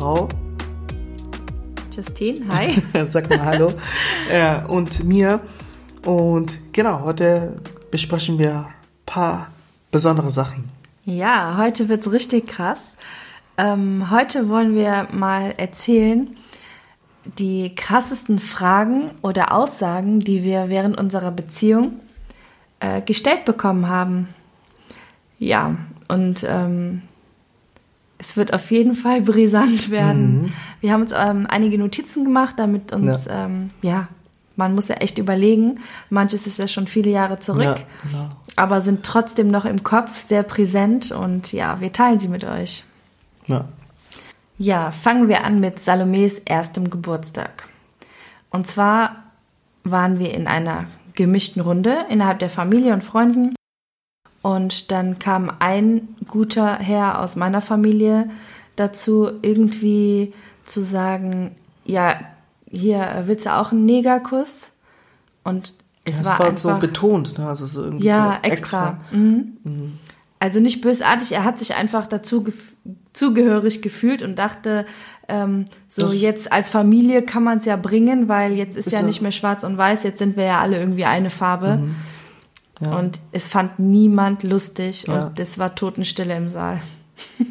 Ehefrau. Justine, hi. Sag mal Hallo. äh, und mir. Und genau, heute besprechen wir ein paar besondere Sachen. Ja, heute wird es richtig krass. Ähm, heute wollen wir mal erzählen, die krassesten Fragen oder Aussagen, die wir während unserer Beziehung äh, gestellt bekommen haben. Ja, und ähm, es wird auf jeden Fall brisant werden. Mhm. Wir haben uns ähm, einige Notizen gemacht, damit uns, ja. Ähm, ja. man muss ja echt überlegen. Manches ist ja schon viele Jahre zurück, ja, genau. aber sind trotzdem noch im Kopf sehr präsent und ja, wir teilen sie mit euch. Ja. Ja, fangen wir an mit Salomes erstem Geburtstag. Und zwar waren wir in einer gemischten Runde innerhalb der Familie und Freunden. Und dann kam ein guter Herr aus meiner Familie dazu, irgendwie zu sagen, ja, hier willst du auch einen Negerkuss? Und es das war, war einfach, so betont, ne? also so irgendwie ja, so extra. extra. Mhm. Mhm. Also nicht bösartig, er hat sich einfach dazu zugehörig gefühlt und dachte, ähm, so das jetzt als Familie kann man es ja bringen, weil jetzt ist, ist ja, ja, nicht mehr schwarz und weiß, jetzt sind wir ja alle irgendwie eine Farbe. Mhm. Ja. Und es fand niemand lustig ja. und es war Totenstille im Saal.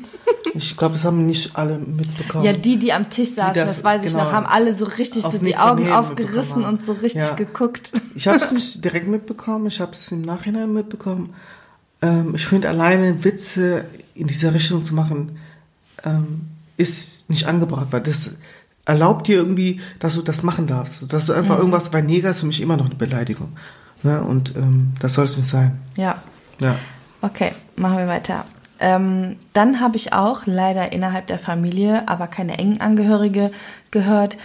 Ich glaube, es haben nicht alle mitbekommen. Ja, die, die am Tisch saßen, das, das, weiß genau, ich noch, haben alle so richtig so die Augen aufgerissen und so richtig ja. geguckt. Ich habe es nicht direkt mitbekommen, ich habe es im Nachhinein mitbekommen. Ähm, ich finde alleine Witze in dieser Richtung zu machen, ähm, ist nicht angebracht, weil das erlaubt dir irgendwie, dass du das machen darfst. Dass du einfach mhm. irgendwas, weil Neger ist für mich immer noch eine Beleidigung. Ne? Und ähm, das soll es nicht sein. Ja. Ja. Okay, machen wir weiter. Ähm, dann habe ich auch leider innerhalb der Familie, aber keine engen Angehörige, gehört,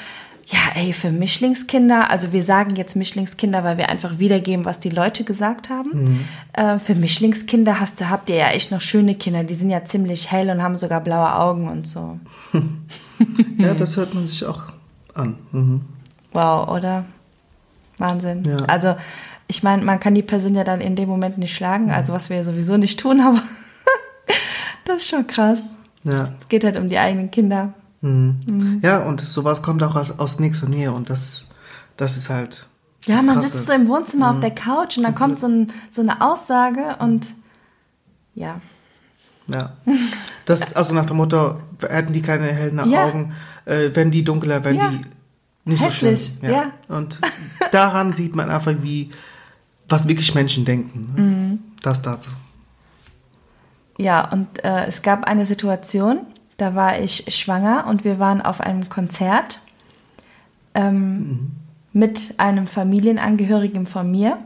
ja, ey, für Mischlingskinder, also wir sagen jetzt Mischlingskinder, weil wir einfach wiedergeben, was die Leute gesagt haben. Mhm. Äh, für Mischlingskinder hast du, habt ihr ja echt noch schöne Kinder, die sind ja ziemlich hell und haben sogar blaue Augen und so. ja, das hört man sich auch an. Mhm. Wow, oder? Wahnsinn. Ja. Also, ich meine, man kann die Person ja dann in dem Moment nicht schlagen, also was wir ja sowieso nicht tun, aber das ist schon krass. Ja. Es geht halt um die eigenen Kinder. Mhm. Mhm. Ja, und sowas kommt auch aus, aus nächster Nähe und das, das ist halt. Ja, man Krasse. sitzt so im Wohnzimmer mhm. auf der Couch und dann kommt so, ein, so eine Aussage und ja. Ja. Das, also nach dem Motto, hätten die keine hellen ja. Augen, äh, wenn die dunkler, wenn ja. die nicht Hässlich. so schlimm. Ja. ja. Und daran sieht man einfach, wie, was wirklich Menschen denken. Ne? Mhm. Das dazu. Ja, und äh, es gab eine Situation, da war ich schwanger und wir waren auf einem Konzert ähm, mhm. mit einem Familienangehörigen von mir.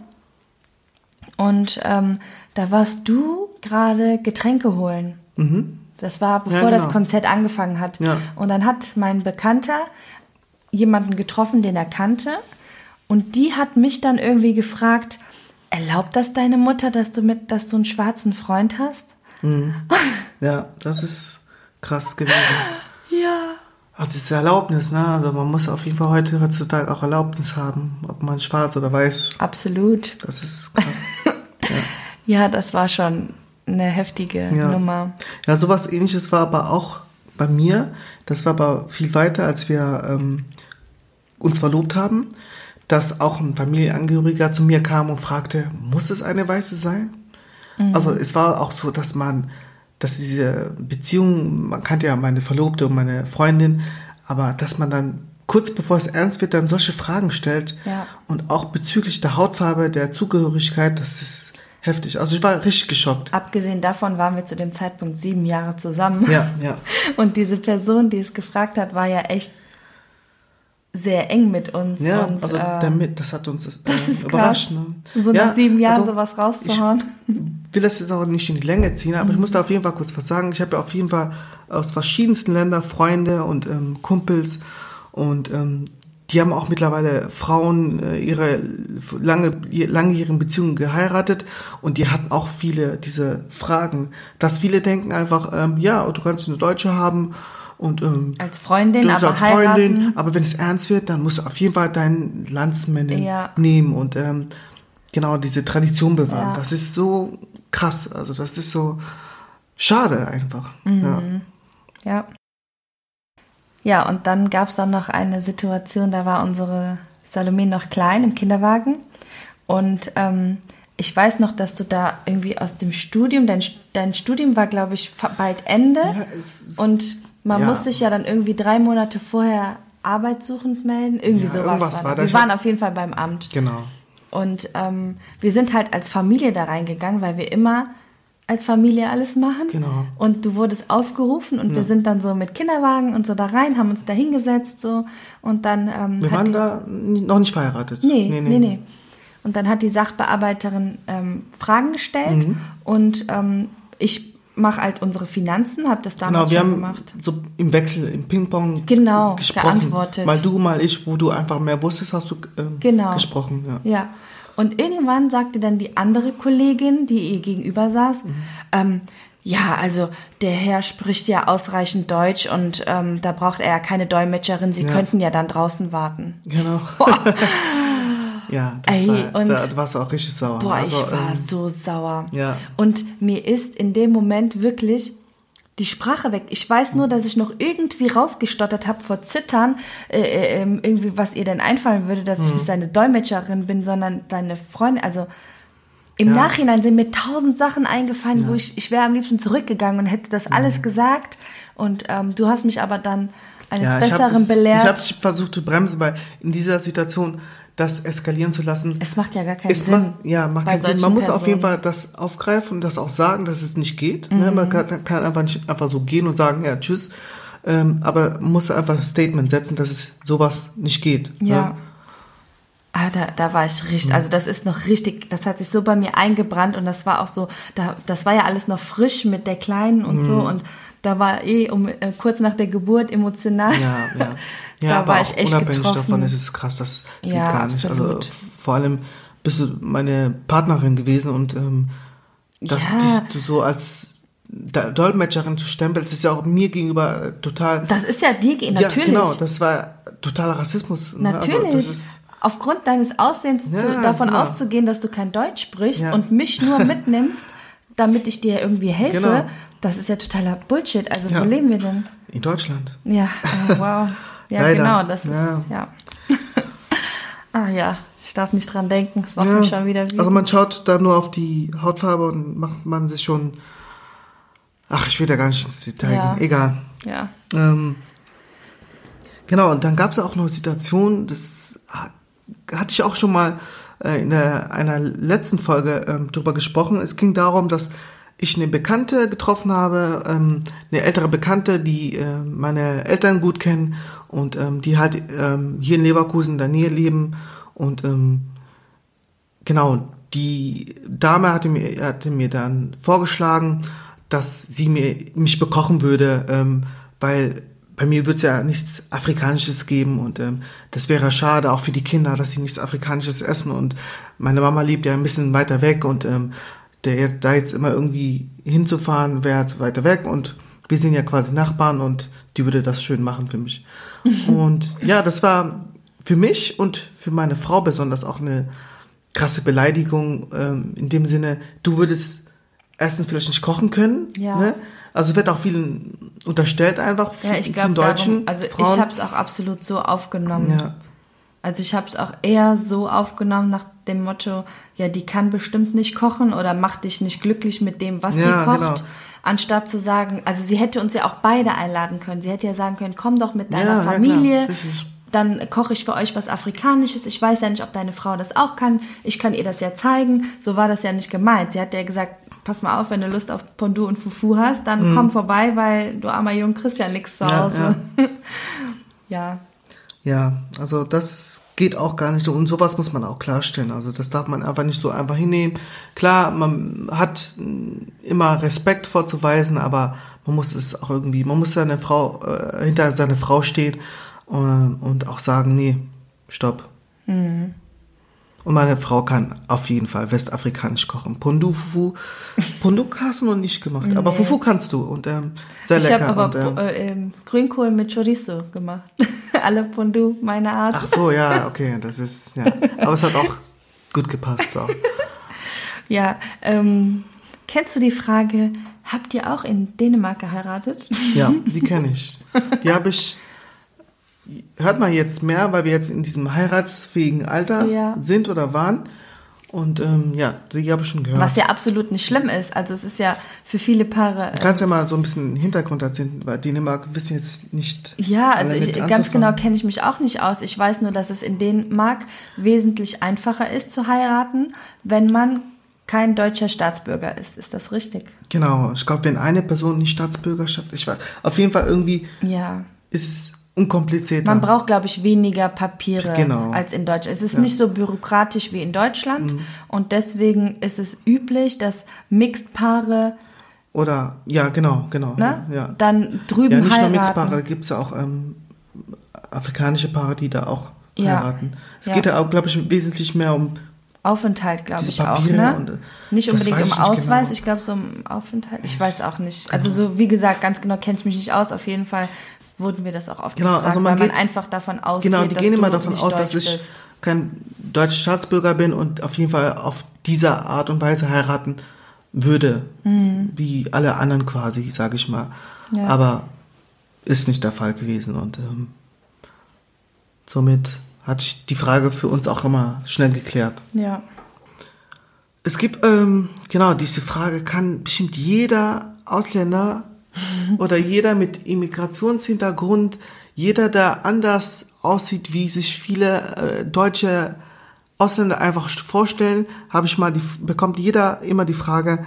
Und ähm, da warst du gerade Getränke holen. Mhm. Das war bevor ja, genau. das Konzert angefangen hat. Ja. Und dann hat mein Bekannter jemanden getroffen, den er kannte. Und die hat mich dann irgendwie gefragt, erlaubt das deine Mutter, dass du mit, dass du einen schwarzen Freund hast? Mhm. Ja, das ist krass gewesen. Ja. Also das ist Erlaubnis, ne? Also man muss auf jeden Fall heute heutzutage auch Erlaubnis haben, ob man schwarz oder weiß. Absolut. Das ist krass. ja. ja. das war schon eine heftige ja. Nummer. Ja, sowas ähnliches war aber auch bei mir. Das war aber viel weiter, als wir ähm, uns verlobt haben, dass auch ein Familienangehöriger zu mir kam und fragte, muss es eine Weiße sein? Mhm. Also es war auch so, dass man dass diese Beziehung, man kannte ja meine Verlobte und meine Freundin, aber dass man dann kurz bevor es ernst wird, dann solche Fragen stellt ja. und auch bezüglich der Hautfarbe, der Zugehörigkeit, das ist heftig. Also ich war richtig geschockt. Abgesehen davon waren wir zu dem Zeitpunkt sieben Jahre zusammen. Ja, ja. Und diese Person, die es gefragt hat, war ja echt sehr eng mit uns. Ja, und, also äh, damit, das hat uns äh, das ist überrascht. Ne? So ja, nach sieben Jahren also sowas rauszuhauen. Ich will das jetzt auch nicht in die Länge ziehen, aber mhm. ich muss da auf jeden Fall kurz was sagen. Ich habe ja auf jeden Fall aus verschiedensten Ländern Freunde und ähm, Kumpels und ähm, die haben auch mittlerweile Frauen äh, ihre lange, langjährigen Beziehungen geheiratet und die hatten auch viele diese Fragen, dass viele denken einfach, ähm, ja, du kannst eine Deutsche haben und ähm, als Freundin, du aber als Freundin, aber wenn es ernst wird, dann musst du auf jeden Fall deinen Landsmännin ja. nehmen und ähm, genau diese Tradition bewahren. Ja. Das ist so krass. Also das ist so schade einfach. Mhm. Ja. Ja. Ja, und dann gab es dann noch eine Situation, da war unsere Salome noch klein im Kinderwagen. Und ähm, ich weiß noch, dass du da irgendwie aus dem Studium, dein, dein Studium war, glaube ich, bald Ende. Ja, es- und man ja. muss sich ja dann irgendwie drei Monate vorher arbeitssuchend melden. Irgendwie Ja, sowas war, war da. Wir waren auf jeden Fall beim Amt. Genau. Und ähm, wir sind halt als Familie da reingegangen, weil wir immer als Familie alles machen. Genau. Und du wurdest aufgerufen und wir sind dann so mit Kinderwagen und so da rein, haben uns da hingesetzt so und dann ähm, Wir waren da noch nicht verheiratet. nee, nee, nee, Und dann hat die Sachbearbeiterin ähm, Fragen gestellt Mhm. und ähm, ich mache halt unsere Finanzen, habe das damals Genau, wir schon haben gemacht. so im Wechsel, im Ping-Pong Genau, gesprochen. geantwortet. Mal du, mal ich, wo du einfach mehr wusstest, hast du ähm, Genau. gesprochen. Ja. Ja. Und irgendwann sagte dann die andere Kollegin, die ihr gegenüber saß, Mhm. ähm, ja, also der Herr spricht ja ausreichend Deutsch und ähm, da braucht er ja keine Dolmetscherin. Sie Ja. könnten ja dann draußen warten. Genau. ja, das Ey, war, und- da, da warst du auch richtig sauer. Boah, Also, ich war ähm, so sauer. ja. Und mir ist in dem Moment wirklich die Sprache weg. Ich weiß nur, dass ich noch irgendwie rausgestottert habe vor Zittern, äh, äh, ähm, irgendwie, was ihr denn einfallen würde, dass ich Mhm. nicht seine Dolmetscherin bin, sondern deine Freundin. Also im Ja. Nachhinein sind mir tausend Sachen eingefallen, wo ich, ich wäre am liebsten zurückgegangen und hätte das alles gesagt. Und ähm, du hast mich aber dann eines Mhm. ja, ich Besseren das, belehrt. Ich habe versucht zu bremsen, weil in dieser Situation das eskalieren zu lassen, es macht ja gar keinen es Sinn. macht, ja, macht keinen Sinn. Man muss auf jeden Personen. Fall das aufgreifen und das auch sagen, dass es nicht geht. Ne? Mhm. Man kann, kann einfach nicht einfach so gehen und sagen, ja, tschüss. Ähm, aber man muss einfach ein Statement setzen, dass es sowas nicht geht. Ja. Ne? Ah, da, da war ich richtig, also das ist noch richtig, das hat sich so bei mir eingebrannt und das war auch so, da, das war ja alles noch frisch mit der Kleinen und so Mhm. und da war eh um, äh, kurz nach der Geburt emotional. Ja, ja. Ja, Da aber war auch ich echt unabhängig getroffen. davon ist es krass, das geht Ja, gar nicht. Also absolut. vor allem bist du meine Partnerin gewesen und ähm, dass Ja. dich du so als Dolmetscherin zu stempeln, das ist ja auch mir gegenüber äh, total. Das ist ja dir, ge- Ja, natürlich. genau, das war totaler Rassismus. ne? Natürlich. Also, das ist, Aufgrund deines Aussehens Ja, zu, davon genau. auszugehen, dass du kein Deutsch sprichst Ja. und mich nur mitnimmst, damit ich dir irgendwie helfe, Genau. das ist ja totaler Bullshit. Also Ja. wo leben wir denn? in Deutschland. Ja, äh, wow. Ja, Leider. genau, das ist, Ja. ja. ah ja, ich darf nicht dran denken, es macht Ja, mich schon wieder wütend. also man schaut da nur auf die Hautfarbe und macht man sich schon. Ach, ich will da gar nicht ins Detail Ja. gehen. Egal. ja. Ähm, genau, und dann gab es auch noch Situationen, das ha- hatte ich auch schon mal äh, in der, einer letzten Folge ähm, drüber gesprochen. Es ging darum, dass ich eine Bekannte getroffen habe, ähm, eine ältere Bekannte, die äh, meine Eltern gut kennen und ähm, die halt ähm, hier in Leverkusen in der Nähe leben und ähm, Genau, die Dame hatte mir, hatte mir dann vorgeschlagen, dass sie mir, mich bekochen würde, ähm, weil bei mir wird es ja nichts Afrikanisches geben und ähm, das wäre schade, auch für die Kinder, dass sie nichts Afrikanisches essen und meine Mama lebt ja ein bisschen weiter weg und ähm, der, da jetzt immer irgendwie hinzufahren, wäre zu weiter weg und wir sind ja quasi Nachbarn und die würde das schön machen für mich. und ja, das war für mich und für meine Frau besonders auch eine krasse Beleidigung ähm, in dem Sinne, du würdest erstens vielleicht nicht kochen können. Ja. Ne? Also wird auch vielen unterstellt einfach, Ja, ich glaube, Deutschen. darum, also Frauen. ich habe es auch absolut so aufgenommen. Ja. Also ich habe es auch eher so aufgenommen nach dem Motto, ja, die kann bestimmt nicht kochen oder macht dich nicht glücklich mit dem, was Ja, sie kocht. genau. Anstatt zu sagen, also sie hätte uns ja auch beide einladen können. Sie hätte ja sagen können, komm doch mit deiner Ja, ja, klar, Familie. richtig. Dann koche ich für euch was Afrikanisches. Ich weiß ja nicht, ob deine Frau das auch kann. Ich kann ihr das ja zeigen. So war das ja nicht gemeint. Sie hat ja gesagt, pass mal auf, wenn du Lust auf Pondu und Fufu hast, dann komm vorbei, weil du armer Jung ja nichts zu Mhm. Ja, Hause. Ja. Ja, also das geht auch gar nicht. Und sowas muss man auch klarstellen. Also das darf man einfach nicht so einfach hinnehmen. Klar, man hat immer Respekt vorzuweisen, aber man muss es auch irgendwie, man muss seine Frau, äh, hinter seine Frau stehen und auch sagen, nee, stopp. Und meine Frau kann auf jeden Fall westafrikanisch kochen. Pundu, Fufu. Pundu hast du noch nicht gemacht, aber Nee. Fufu kannst du und ähm, sehr Ich lecker. habe aber und, ähm, äh, ähm, Grünkohl mit Chorizo gemacht. Alle Pondu, meine Art. Ach so, ja, okay, das ist, ja. Aber es hat auch gut gepasst. So. Ja, ähm, Kennst du die Frage, habt ihr auch in Dänemark geheiratet? Ja, die kenne ich. Die habe ich, hört man jetzt mehr, weil wir jetzt in diesem heiratsfähigen Alter Ja. sind oder waren. Und ähm, ja, die habe ich schon gehört. Was ja absolut nicht schlimm ist. Also es ist ja für viele Paare. Du kannst ja mal so ein bisschen Hintergrund erzählen, weil Dänemark wissen jetzt nicht. Ja, also ich, ganz genau kenne ich mich auch nicht aus. Ich weiß nur, dass es in Dänemark wesentlich einfacher ist zu heiraten, wenn man kein deutscher Staatsbürger ist. Ist das richtig? Genau, ich glaube, wenn eine Person nicht Staatsbürgerschaft, ich weiß, auf jeden Fall irgendwie Ja. ist es unkomplizierter. Man braucht, glaube ich, weniger Papiere Genau. als in Deutschland. Es ist nicht so bürokratisch wie in Deutschland und deswegen ist es üblich, dass Mixed-Paare Oder, ja, genau, genau. ne, Ja, dann drüben ja nicht heiraten. nur Mixpaare, da gibt es ja auch ähm, afrikanische Paare, die da auch Ja. heiraten. Es Ja. geht ja auch, glaube ich, wesentlich mehr um Aufenthalt, glaube ich auch, ne? und, äh, nicht unbedingt um Ausweis, genau. ich glaube so um Aufenthalt. Ich weiß auch nicht. Also so, wie gesagt, ganz genau kenne ich mich nicht aus. Auf jeden Fall wurden wir das auch oft Genau, gefragt, also man weil man geht- einfach davon ausgeht, Genau, die dass gehen immer davon aus, dass ich bist. kein deutscher Staatsbürger bin und auf jeden Fall auf dieser Art und Weise heiraten würde, wie alle anderen quasi, sage ich mal. Ja. Aber ist nicht der Fall gewesen und ähm, somit hat sich die Frage für uns auch immer schnell geklärt. Ja. Es gibt, ähm, genau, diese Frage kann bestimmt jeder Ausländer oder jeder mit Immigrationshintergrund, jeder, der anders aussieht, wie sich viele äh, deutsche Ausländer einfach vorstellen, habe ich mal die, bekommt jeder immer die Frage,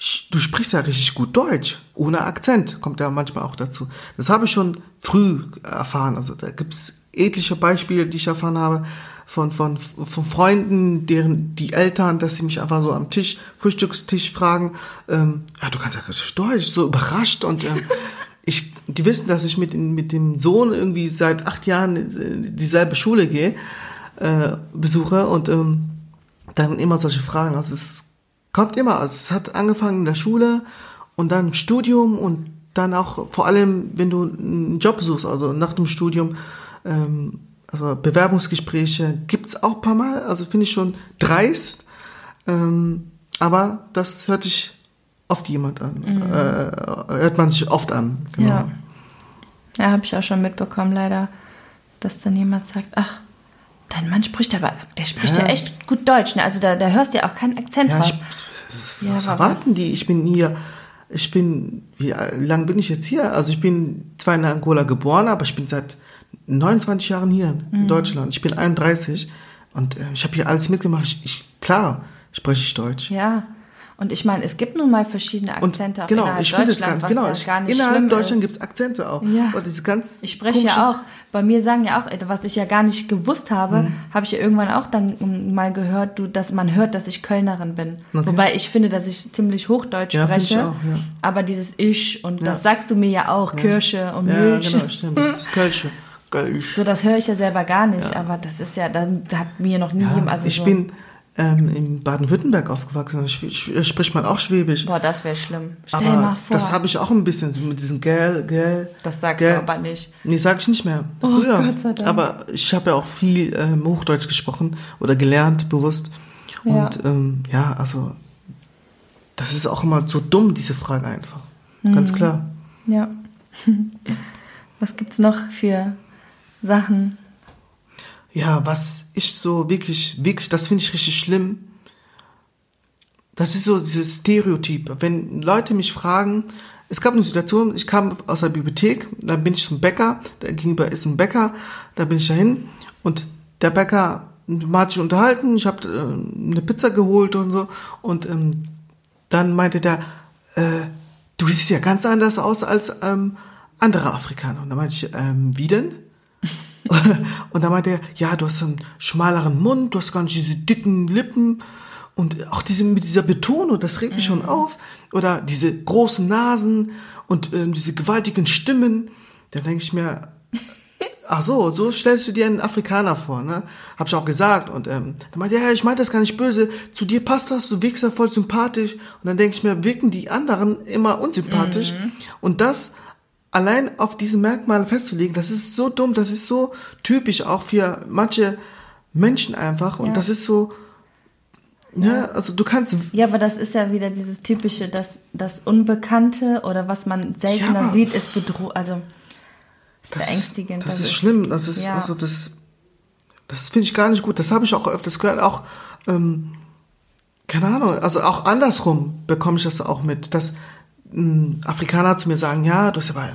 "Sch- du sprichst ja richtig gut Deutsch, ohne Akzent, kommt ja manchmal auch dazu. Das habe ich schon früh erfahren. Also da gibt es etliche Beispiele, die ich erfahren habe von, von, von Freunden, deren die Eltern, dass sie mich einfach so am Tisch, Frühstückstisch fragen, ähm, ja, du kannst ja Deutsch, so überrascht und ähm, ich, die wissen, dass ich mit, mit dem Sohn irgendwie seit acht Jahren äh, dieselbe Schule gehe, äh, besuche und ähm, dann immer solche Fragen. Also es kommt immer, also es hat angefangen in der Schule und dann im Studium und dann auch vor allem, wenn du einen Job suchst, also nach dem Studium, ähm, also Bewerbungsgespräche gibt's auch ein paar Mal, also finde ich schon dreist, ähm, aber das hört sich oft jemand an, äh, hört man sich oft an. Genau. Ja. Ja, habe ich auch schon mitbekommen, leider, dass dann jemand sagt, ach, dein Mann spricht aber, der spricht ja, Ja. echt gut Deutsch, ne? Also da, da hörst du ja auch keinen Akzent Ja, raus. ich, Ja, was aber erwarten was- die? Ich bin hier, ich bin, wie lang bin ich jetzt hier? Also ich bin zwar in Angola geboren, aber ich bin seit 29 Jahren hier in Mhm. Deutschland. Ich bin 31 und äh, ich habe hier alles mitgemacht. Ich, ich, klar spreche ich Deutsch. Ja. Und ich meine, es gibt nun mal verschiedene Und Akzente auch genau, innerhalb ich Deutschland, ganz, was genau, ja ich, gar nicht innerhalb Deutschland ist. gibt es Akzente auch. Ja. Und diese ganz Ich spreche ja auch, bei mir sagen ja auch, was ich ja gar nicht gewusst habe, Mhm. habe ich ja irgendwann auch dann mal gehört, du, dass man hört, dass ich Kölnerin bin. Okay. Wobei ich finde, dass ich ziemlich Hochdeutsch Ja, finde ich spreche. auch, ja. Aber dieses Ich und Ja. das sagst du mir ja auch, Kirsche und Ja, Milch. genau, stimmt. Das ist Kölsche. Kölsch. So, das höre ich ja selber gar nicht, aber das ist ja, da hat mir noch nie Ja, jemand, also ich so, bin ähm, in Baden-Württemberg aufgewachsen. Da spricht man auch Schwäbisch. boah, das wäre schlimm. Stell aber mal vor, das habe ich auch ein bisschen so mit diesem Gel, Gel. das sagst Gel. du aber nicht. Nee, sag ich nicht mehr. Oh, Früher. Gott sei Dank. Aber ich habe ja auch viel ähm, Hochdeutsch gesprochen oder gelernt, bewusst. Ja. Und ähm, ja, also das ist auch immer so dumm, diese Frage einfach. Mhm. Ganz klar. Ja. Was gibt's noch für Sachen? Ja, was ich so wirklich, wirklich, das finde ich richtig schlimm. Das ist so dieses Stereotyp. Wenn Leute mich fragen, es gab eine Situation, ich kam aus der Bibliothek, dann bin ich zum Bäcker, da gegenüber ist ein Bäcker, da bin ich dahin und der Bäcker man hat sich unterhalten, ich habe äh, eine Pizza geholt und so und ähm, dann meinte der, äh, du siehst ja ganz anders aus als ähm, andere Afrikaner. Und dann meinte ich, ähm, wie denn? und dann meinte er, ja, du hast einen schmaleren Mund, du hast gar nicht diese dicken Lippen und auch diese mit dieser Betonung, das regt mich schon auf. Oder diese großen Nasen und ähm, diese gewaltigen Stimmen. Dann denke ich mir, ach so, so stellst du dir einen Afrikaner vor, ne? Hab ich auch gesagt. Und ähm, dann meinte er, ja, ich meine das gar nicht böse. Zu dir passt das, du wirkst ja voll sympathisch. Und dann denke ich mir, wirken die anderen immer unsympathisch. Und das allein auf diese Merkmale festzulegen, das ist so dumm, das ist so typisch auch für manche Menschen einfach. Und Ja. das ist so, Ja, also du kannst. Ja, aber das ist ja wieder dieses typische, das, das Unbekannte oder was man seltener Ja. sieht, ist bedroh also ist Das beängstigend. Ist, das, ist schlimm. Das ist, ja. also das, das finde ich gar nicht gut. Das habe ich auch öfters gehört. Auch, ähm, keine Ahnung, also auch andersrum bekomme ich das auch mit, dass Afrikaner zu mir sagen, ja, du hast aber,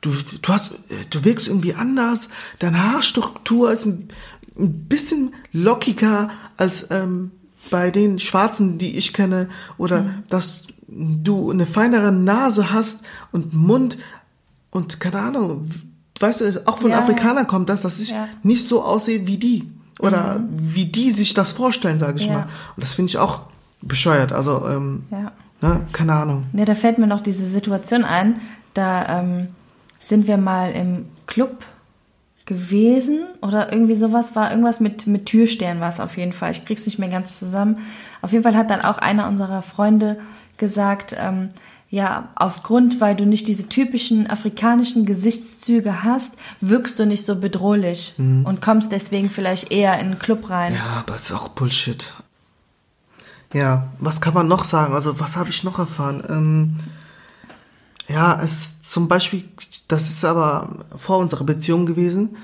du, du hast, du wirkst irgendwie anders, deine Haarstruktur ist ein, ein bisschen lockiger als ähm, bei den Schwarzen, die ich kenne, oder dass du eine feinere Nase hast und Mund und keine Ahnung, weißt du, auch von Ja, Afrikanern kommt das, dass ich Ja. nicht so aussehe wie die oder wie die sich das vorstellen, sage ich Ja. mal. Und das finde ich auch bescheuert. Also ähm, Ja. Ne, keine Ahnung. Ja, da fällt mir noch diese Situation ein. Da ähm, sind wir mal im Club gewesen oder irgendwie sowas war irgendwas mit mit Türstern war es auf jeden Fall. Ich krieg's nicht mehr ganz zusammen. Auf jeden Fall hat dann auch einer unserer Freunde gesagt, ähm, ja, aufgrund, weil du nicht diese typischen afrikanischen Gesichtszüge hast, wirkst du nicht so bedrohlich und kommst deswegen vielleicht eher in den Club rein. Ja, aber es ist auch Bullshit. Ja, was kann man noch sagen? Also, was habe ich noch erfahren? Ähm, ja, es zum Beispiel, das ist aber vor unserer Beziehung gewesen.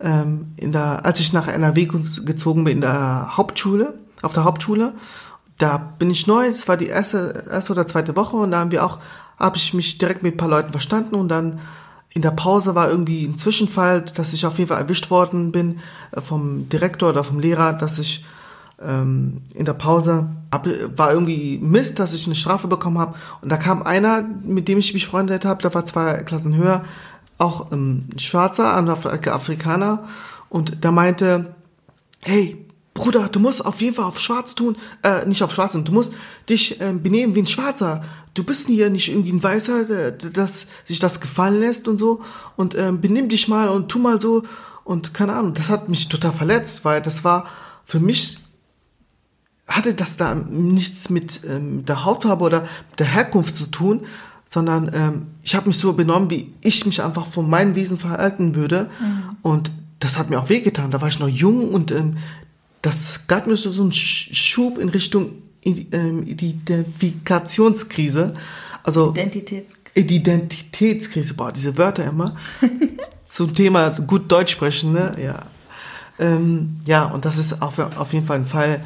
Ähm, in der, als ich nach NRW ge- gezogen bin, in der Hauptschule, auf der Hauptschule, da bin ich neu, es war die erste, erste oder zweite Woche und da haben wir auch, habe ich mich direkt mit ein paar Leuten verstanden und dann in der Pause war irgendwie ein Zwischenfall, dass ich auf jeden Fall erwischt worden bin äh, vom Direktor oder vom Lehrer, dass ich ähm, in der Pause hab, war irgendwie Mist, dass ich eine Strafe bekommen habe. Und da kam einer, mit dem ich mich befreundet habe, der war zwei Klassen höher, auch ähm, ein Schwarzer, ein Af Afrikaner. Und der meinte, hey, Bruder, du musst auf jeden Fall auf Schwarz tun, äh, nicht auf Schwarz du musst dich ähm, benehmen wie ein Schwarzer. Du bist hier nicht irgendwie ein Weißer, der, der das, sich das gefallen lässt und so. Und ähm, benimm dich mal und tu mal so. Und keine Ahnung, das hat mich total verletzt, weil das war für mich hatte das da nichts mit ähm, der Hautfarbe oder der Herkunft zu tun, sondern ähm, ich habe mich so benommen, wie ich mich einfach von meinem Wesen verhalten würde. Und das hat mir auch wehgetan. Da war ich noch jung und ähm, das gab mir so, so einen Sch- Schub in Richtung ähm, Identifikationskrise. Also Identitäts Identitätskrise, boah, diese Wörter immer. Zum Thema gut Deutsch sprechen, ne? Ja. Ähm, ja, und das ist auf, auf jeden Fall ein Fall.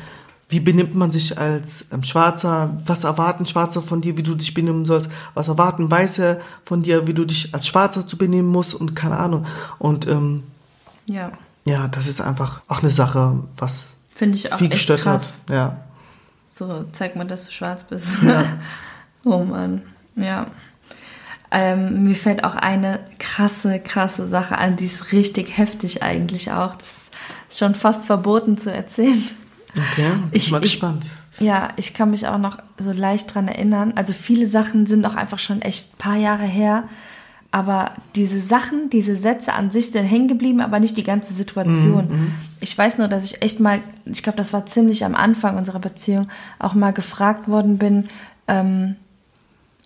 Wie benimmt man sich als ähm, Schwarzer? Was erwarten Schwarze von dir, wie du dich benehmen sollst? Was erwarten Weiße von dir, wie du dich als Schwarzer zu benehmen musst? Und keine Ahnung. Und ähm, ja, ja, das ist einfach auch eine Sache, was finde ich auch viel echt gestört krass. hat. Ja. So, zeig mal, dass du schwarz bist. oh Mann, ja. Ähm, mir fällt auch eine krasse, krasse Sache an, die ist richtig heftig eigentlich auch. Das ist schon fast verboten zu erzählen. Okay, bin Ich- ich mal ich- gespannt. Ja, ich kann mich auch noch so leicht dran erinnern. Also viele Sachen sind auch einfach schon echt ein paar Jahre her. Aber diese Sachen, diese Sätze an sich sind hängen geblieben, aber nicht die ganze Situation. Ich weiß nur, dass ich echt mal, ich glaube, das war ziemlich am Anfang unserer Beziehung, auch mal gefragt worden bin, ähm,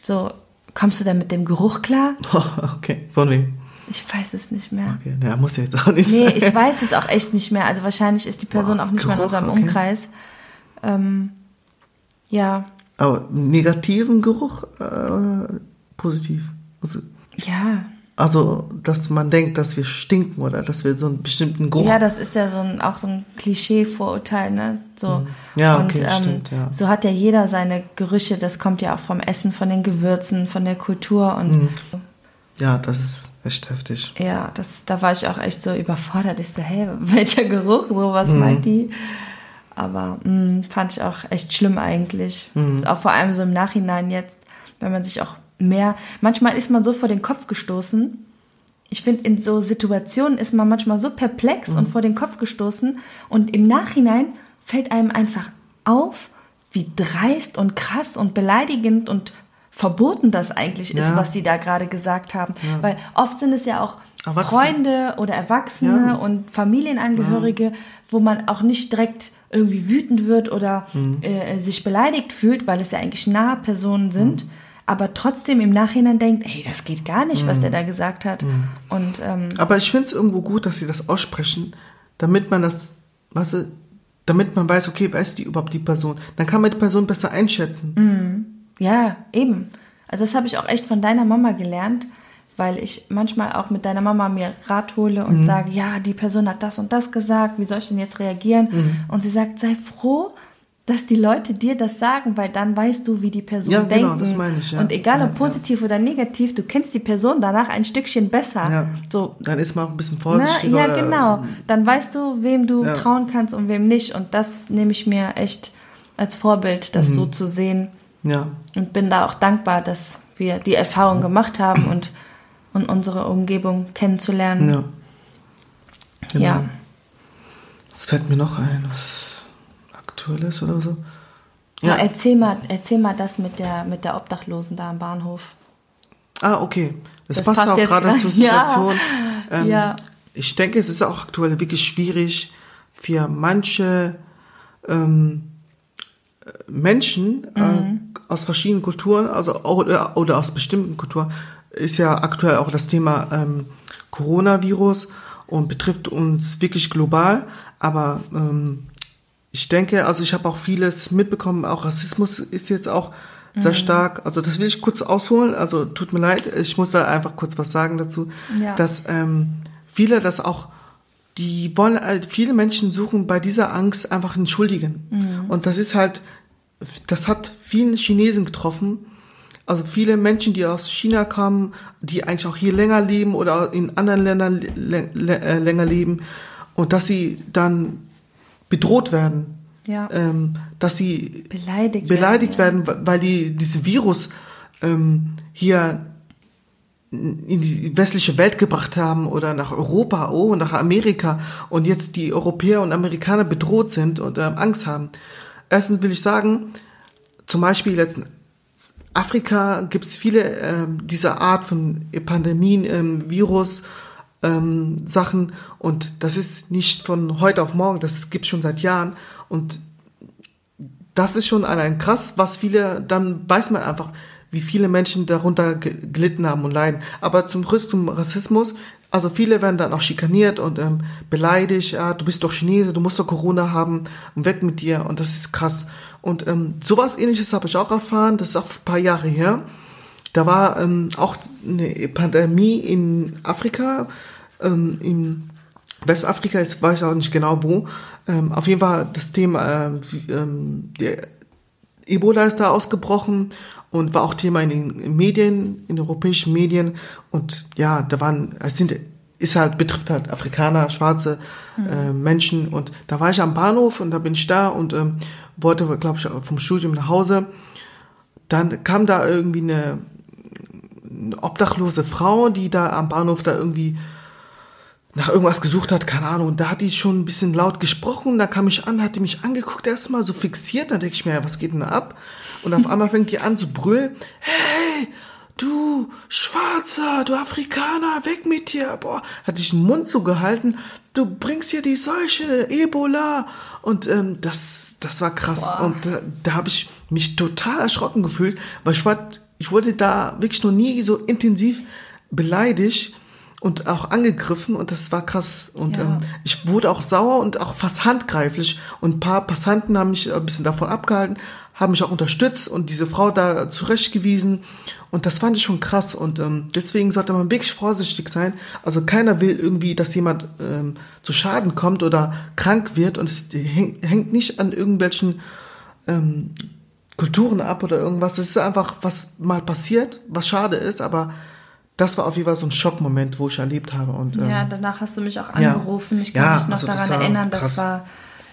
so, kommst du denn mit dem Geruch klar? okay, von wem? Ich weiß es nicht mehr. Okay, der muss jetzt auch nicht Nee, sein. ich weiß es auch echt nicht mehr. Also wahrscheinlich ist die Person Boah, auch nicht mehr in Geruch, unserem okay. Umkreis. Ähm, ja, Aber negativen Geruch äh, oder positiv? Also, ja, also, dass man denkt, dass wir stinken oder dass wir so einen bestimmten Geruch. Ja, das ist ja so ein, auch so ein Klischee-Vorurteil, ne? So. Mhm. Ja, okay, stimmt, ja. So hat ja jeder seine Gerüche, das kommt ja auch vom Essen, von den Gewürzen, von der Kultur und Mhm. Ja, das ist echt heftig. ja, das, da war ich auch echt so überfordert. Ich so, hey, welcher Geruch, so was Mhm. meint die? Aber mh, fand ich auch echt schlimm eigentlich. Mhm. Auch vor allem so im Nachhinein jetzt, wenn man sich auch mehr, manchmal ist man so vor den Kopf gestoßen. Ich finde, in so Situationen ist man manchmal so perplex Mhm. und vor den Kopf gestoßen und im Nachhinein fällt einem einfach auf, wie dreist und krass und beleidigend und verboten das eigentlich ist, Ja. was sie da gerade gesagt haben. Weil oft sind es ja auch. Freunde oder Erwachsene Ja. und Familienangehörige, wo man auch nicht direkt irgendwie wütend wird oder Mhm. äh, sich beleidigt fühlt, weil es ja eigentlich nahe Personen sind, Mhm. aber trotzdem im Nachhinein denkt, hey, das geht gar nicht, was der da gesagt hat. Und ähm, Aber ich finde es irgendwo gut, dass sie das aussprechen, damit man das, weißt du, damit man weiß, okay, wer ist die überhaupt die Person? Dann kann man die Person besser einschätzen. Ja, eben. Also das habe ich auch echt von deiner Mama gelernt, weil ich manchmal auch mit deiner Mama mir Rat hole Mhm. und sage, ja, die Person hat das und das gesagt, wie soll ich denn jetzt reagieren? Mhm. Und sie sagt, sei froh, dass die Leute dir das sagen, weil dann weißt du, wie die Person Ja, denkt. genau, das meine ich, ja. Und egal ob Ja, positiv oder negativ, du kennst die Person danach ein Stückchen besser. Ja. So, Dann ist man auch ein bisschen na, vorsichtiger. ja, oder- genau. Dann weißt du, wem du Ja. trauen kannst und wem nicht. Und das nehme ich mir echt als Vorbild, das Mhm. so zu sehen Ja, und bin da auch dankbar, dass wir die Erfahrung gemacht haben und, und unsere Umgebung kennenzulernen. ja. Genau. Ja. Was fällt mir noch ein? Was Aktuelles oder so? Ja. Ja. erzähl, mal, erzähl mal das mit der, mit der Obdachlosen da am Bahnhof. Ah, okay. Das, Das passt, passt auch gerade zur Ja. Situation. Ähm, Ja. Ich denke, es ist auch aktuell wirklich schwierig für manche ähm, äh, Menschen Mhm. äh, aus verschiedenen Kulturen, also oder, oder aus bestimmten Kulturen, ist ja aktuell auch das Thema ähm, Coronavirus und betrifft uns wirklich global. Aber ähm, ich denke, also ich habe auch vieles mitbekommen, auch Rassismus ist jetzt auch sehr stark. Also das will ich kurz ausholen. Also tut mir leid, ich muss da einfach kurz was sagen dazu, Ja. dass ähm, viele das auch, die wollen, halt, viele Menschen suchen bei dieser Angst einfach einen Schuldigen. Und das ist halt, das hat vielen Chinesen getroffen. Also viele Menschen, die aus China kamen, die eigentlich auch hier länger leben oder in anderen Ländern lä- lä- äh, länger leben und dass sie dann bedroht werden, Ja. ähm, dass sie Beleidigt beleidigt werden, werden, weil die dieses Virus ähm, hier in die westliche Welt gebracht haben oder nach Europa, oh, nach Amerika. Und jetzt die Europäer und Amerikaner bedroht sind und ähm, Angst haben. Erstens will ich sagen, zum Beispiel letzten Afrika gibt es viele ähm, dieser Art von Pandemien, ähm, Virus, ähm, Sachen. Und das ist nicht von heute auf morgen, das gibt schon seit Jahren. Und das ist schon allein krass, was viele, dann weiß man einfach, wie viele Menschen darunter ge- gelitten haben und leiden. Aber zum zum Rassismus, also viele werden dann auch schikaniert und ähm, beleidigt, ja, du bist doch Chinese, du musst doch Corona haben und weg mit dir und das ist krass. Und ähm, sowas ähnliches habe ich auch erfahren, das ist auch ein paar Jahre her. Da war ähm, auch eine Pandemie in Afrika, ähm, in Westafrika, ist, weiß ich auch nicht genau wo. Ähm, auf jeden Fall das Thema, äh, wie, ähm, der Ebola ist da ausgebrochen und war auch Thema in den Medien, in europäischen Medien. Und ja, da waren, es sind, ist halt, betrifft halt Afrikaner, schwarze äh, Menschen. Und da war ich am Bahnhof und da bin ich da und ähm, wollte, glaube ich, vom Studium nach Hause. Dann kam da irgendwie eine, eine obdachlose Frau, die da am Bahnhof da irgendwie nach irgendwas gesucht hat, keine Ahnung. Und da hat die schon ein bisschen laut gesprochen. Da kam ich an, hat die mich angeguckt, erstmal so fixiert. Da denke ich mir, was geht denn da ab? Und auf einmal fängt die an zu brüllen. Hey, du Schwarzer, du Afrikaner, weg mit dir. Boah, hat sich den Mund zugehalten. Du bringst hier die Seuche, Ebola. Und ähm, das, das war krass. Boah. Und da, da habe ich mich total erschrocken gefühlt, weil ich, war, ich wurde da wirklich noch nie so intensiv beleidigt und auch angegriffen und das war krass. Und Ja. ähm, ich wurde auch sauer und auch fast handgreiflich und ein paar Passanten haben mich ein bisschen davon abgehalten, haben mich auch unterstützt und diese Frau da zurechtgewiesen und das fand ich schon krass und ähm, deswegen sollte man wirklich vorsichtig sein. Also keiner will irgendwie, dass jemand ähm, zu Schaden kommt oder krank wird und es häng- hängt nicht an irgendwelchen ähm, Kulturen ab oder irgendwas. Es ist einfach, was mal passiert, was schade ist, aber das war auf jeden Fall so ein Schockmoment, wo ich erlebt habe. Und, ähm, Ja, danach hast du mich auch ja. angerufen. Ich kann Ja, mich noch also das daran erinnern, das krass. war.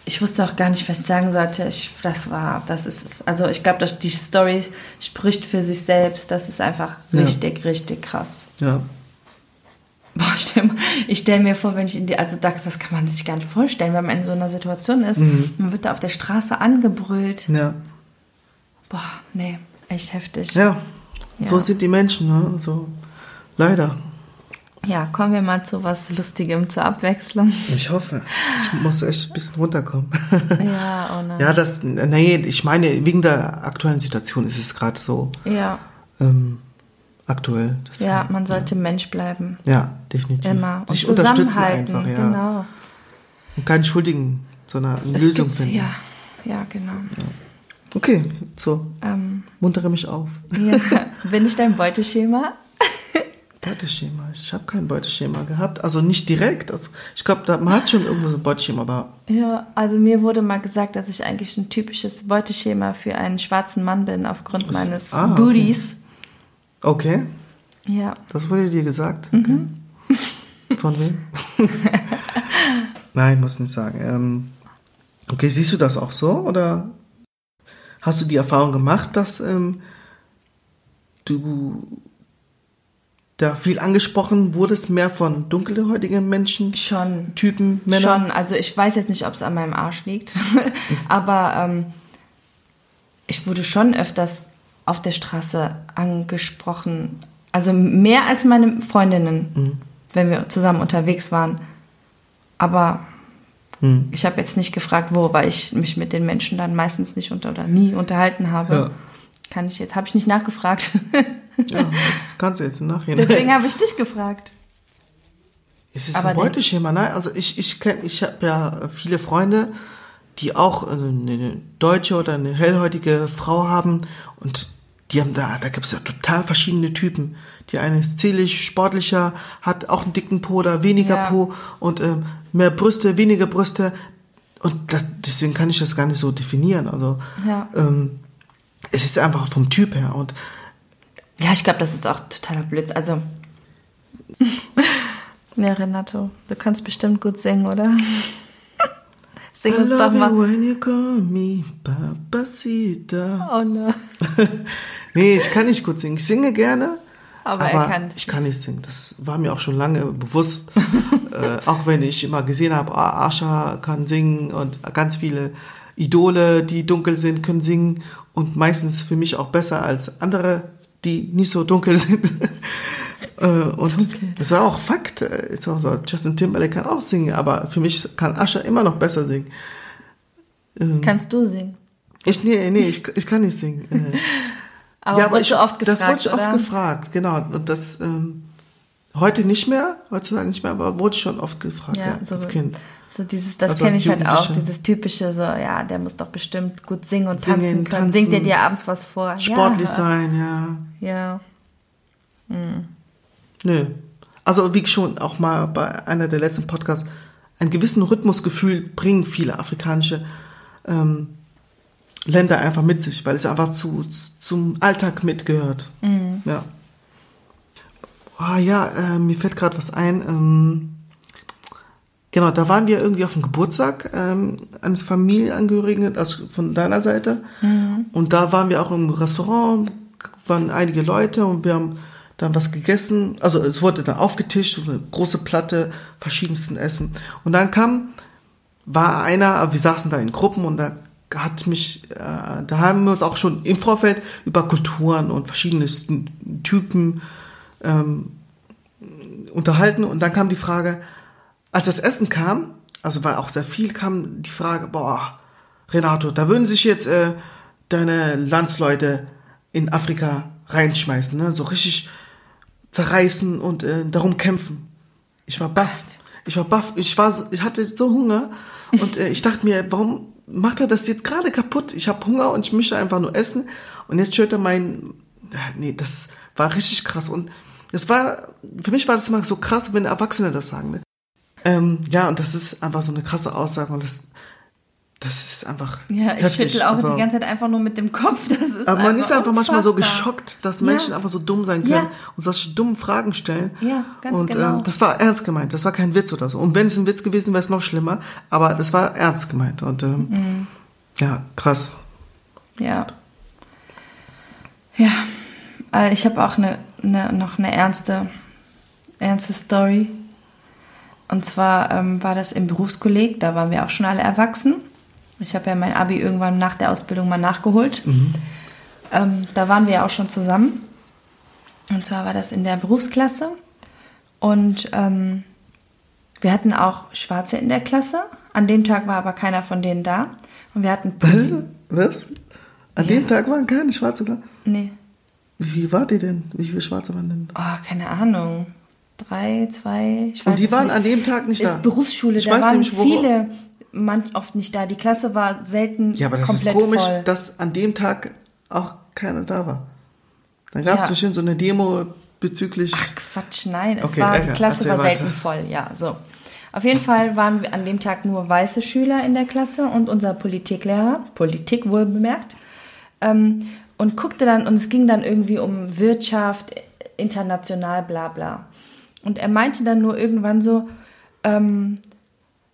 Ich wusste auch gar nicht, was ich sagen sollte. Ich, das war, das ist, also ich glaube, dass die Story spricht für sich selbst. Das ist einfach Ja. richtig, richtig krass. ja. Boah, ich stelle stell mir vor, wenn ich in die, also das, das kann man sich gar nicht vorstellen, wenn man in so einer Situation ist. Mhm. Man wird da auf der Straße angebrüllt. Ja. Boah, nee, echt heftig. ja, so Ja. sind die Menschen, ne? so leider. Ja, kommen wir mal zu was Lustigem zur Abwechslung. Ich hoffe. Ich muss echt ein bisschen runterkommen. Ja, oh nein. ja, das, nee, ich meine, wegen der aktuellen Situation ist es gerade so Ja, ähm, aktuell. Das, ja, man sollte Mensch bleiben. ja, definitiv. Immer. Und Sich unterstützen einfach, ja. Genau. Und keinen Schuldigen zu einer Es Lösung finden. Ja, ja, genau. Okay, so, Ähm, muntere mich auf. ja. Bin ich dein Beuteschema? Beuteschema. Ich habe kein Beuteschema gehabt. Also nicht direkt. Also ich glaube, da- man hat schon irgendwo so ein Beuteschema, aber Ja, also mir wurde mal gesagt, dass ich eigentlich ein typisches Beuteschema für einen schwarzen Mann bin, aufgrund meines Ah, okay. Booties. okay. Ja. Das wurde dir gesagt? Okay. Von wem? Nein, muss nicht sagen. Ähm, okay, siehst du das auch so? Oder hast du die Erfahrung gemacht, dass ähm, du da viel angesprochen wurdest, mehr von dunkelhäutigen Menschen, Schon. Typen, Männern? Schon, also ich weiß jetzt nicht, ob es an meinem Arsch liegt, aber ähm, ich wurde schon öfters auf der Straße angesprochen. Also mehr als meine Freundinnen, Mhm. wenn wir zusammen unterwegs waren. Aber Hm. ich habe jetzt nicht gefragt, wo, weil ich mich mit den Menschen dann meistens nicht unter oder nie unterhalten habe. Ja. Kann ich jetzt, habe ich nicht nachgefragt. Ja, das kannst du jetzt im Nachhinein. Deswegen habe ich dich gefragt. Es ist Aber ein Beuteschema, nein. Also ich, ich kenne, ich habe ja viele Freunde, die auch eine, eine deutsche oder eine hellhäutige Frau haben und die haben da, da gibt es ja total verschiedene Typen. Die eine ist zählig, sportlicher, hat auch einen dicken Po oder weniger Ja. Po und ähm, mehr Brüste, weniger Brüste. Und das, deswegen kann ich das gar nicht so definieren. Also Ja. ähm, es ist einfach vom Typ her. Und Ja, ich glaube, das ist auch totaler Blitz. Also. ja, Renato, du kannst bestimmt gut singen, oder? Sing uns doch mal. when you call me Papacita. Oh no. Nee, ich kann nicht gut singen. Ich singe gerne, Aber aber, er ich kann nicht singen. Das war mir auch schon lange bewusst. äh, auch wenn ich immer gesehen habe, ah, Asha kann singen und ganz viele Idole, die dunkel sind, können singen und meistens für mich auch besser als andere, die nicht so dunkel sind. Äh, und das war auch Fakt. Ist auch so. Justin Timberlake kann auch singen, aber für mich kann Asha immer noch besser singen. Kannst du singen? Ich, nee, nee, ich, ich kann nicht singen. Äh, Aber ja, aber ich, oft gefragt, das wurde ich oder? oft gefragt, genau. Und das ähm, heute nicht mehr, heutzutage nicht mehr, aber wurde schon oft gefragt, ja, so, als Kind. So dieses, das Also kenne ich halt auch, dieses typische, so, ja, der muss doch bestimmt gut singen und Singen, tanzen können. tanzen, Singt er dir abends was vor? Sportlich ja. sein, ja. Ja. Nö. Also wie schon auch mal bei einer der letzten Podcasts, einen gewissen Rhythmusgefühl bringen viele afrikanische ähm, Länder einfach mit sich, weil es einfach zu, zum Alltag mitgehört. Ja. Ah ja, äh, mir fällt gerade was ein. Ähm, genau, da waren wir irgendwie auf dem Geburtstag ähm, eines Familienangehörigen, also von deiner Seite. Und da waren wir auch im Restaurant, waren einige Leute und wir haben dann was gegessen. Also es wurde dann aufgetischt, eine große Platte, verschiedensten Essen. Und dann kam, war einer, wir saßen da in Gruppen und da hat mich, äh, da haben wir uns auch schon im Vorfeld über Kulturen und verschiedene Typen ähm, unterhalten und dann kam die Frage, als das Essen kam, also war auch sehr viel, kam die Frage, boah, Renato, da würden sich jetzt äh, deine Landsleute in Afrika reinschmeißen, ne? so richtig zerreißen und äh, darum kämpfen. Ich war baff. Ich war baff. Ich war, so, ich hatte so Hunger und äh, ich dachte mir, warum macht er das jetzt gerade kaputt? Ich habe Hunger und ich möchte einfach nur essen und jetzt schürt er mein, nee, das war richtig krass und das war, für mich war das immer so krass, wenn Erwachsene das sagen. Ne? Ähm, ja, und das ist einfach so eine krasse Aussage und das, das ist einfach. Ja, ich heftig. schüttel auch Also, die ganze Zeit einfach nur mit dem Kopf. Das ist aber man ist einfach manchmal so unfassbar. geschockt, dass Menschen Ja. einfach so dumm sein können Ja. und solche dummen Fragen stellen. Ja, ganz und, genau. Ähm, das war ernst gemeint, das war kein Witz oder so. Und wenn es ein Witz gewesen wäre, es noch schlimmer. Aber das war ernst gemeint. Und ähm, Mhm. ja, krass. Ja. Ja, äh, ich habe auch eine, eine, noch eine ernste, ernste Story. Und zwar ähm, war das im Berufskolleg, da waren wir auch schon alle erwachsen. Ich habe ja mein Abi irgendwann nach der Ausbildung mal nachgeholt. Ähm, da waren wir ja auch schon zusammen. Und zwar war das in der Berufsklasse. Und ähm, wir hatten auch Schwarze in der Klasse. An dem Tag war aber keiner von denen da. Und wir hatten Was? An dem Tag waren keine Schwarze da. Nee. Wie viel wart ihr denn? Wie viele Schwarze waren denn? Oh, keine Ahnung. Drei, zwei, ich weiß Und die waren nicht. an dem Tag nicht da. Ist Berufsschule, Ich da waren nämlich, viele man oft nicht da. Die Klasse war selten Ja, aber das komplett ist komisch, voll. dass an dem Tag auch keiner da war. Dann gab es Ja. bestimmt so eine Demo bezüglich. Ach Quatsch, nein, es Okay, war, die Klasse war weiter. selten voll, ja, so. Auf jeden Fall waren wir an dem Tag nur weiße Schüler in der Klasse und unser Politiklehrer, Politik wohl bemerkt, ähm, und guckte dann, und es ging dann irgendwie um Wirtschaft, international, bla bla. Und er meinte dann nur irgendwann so, ähm,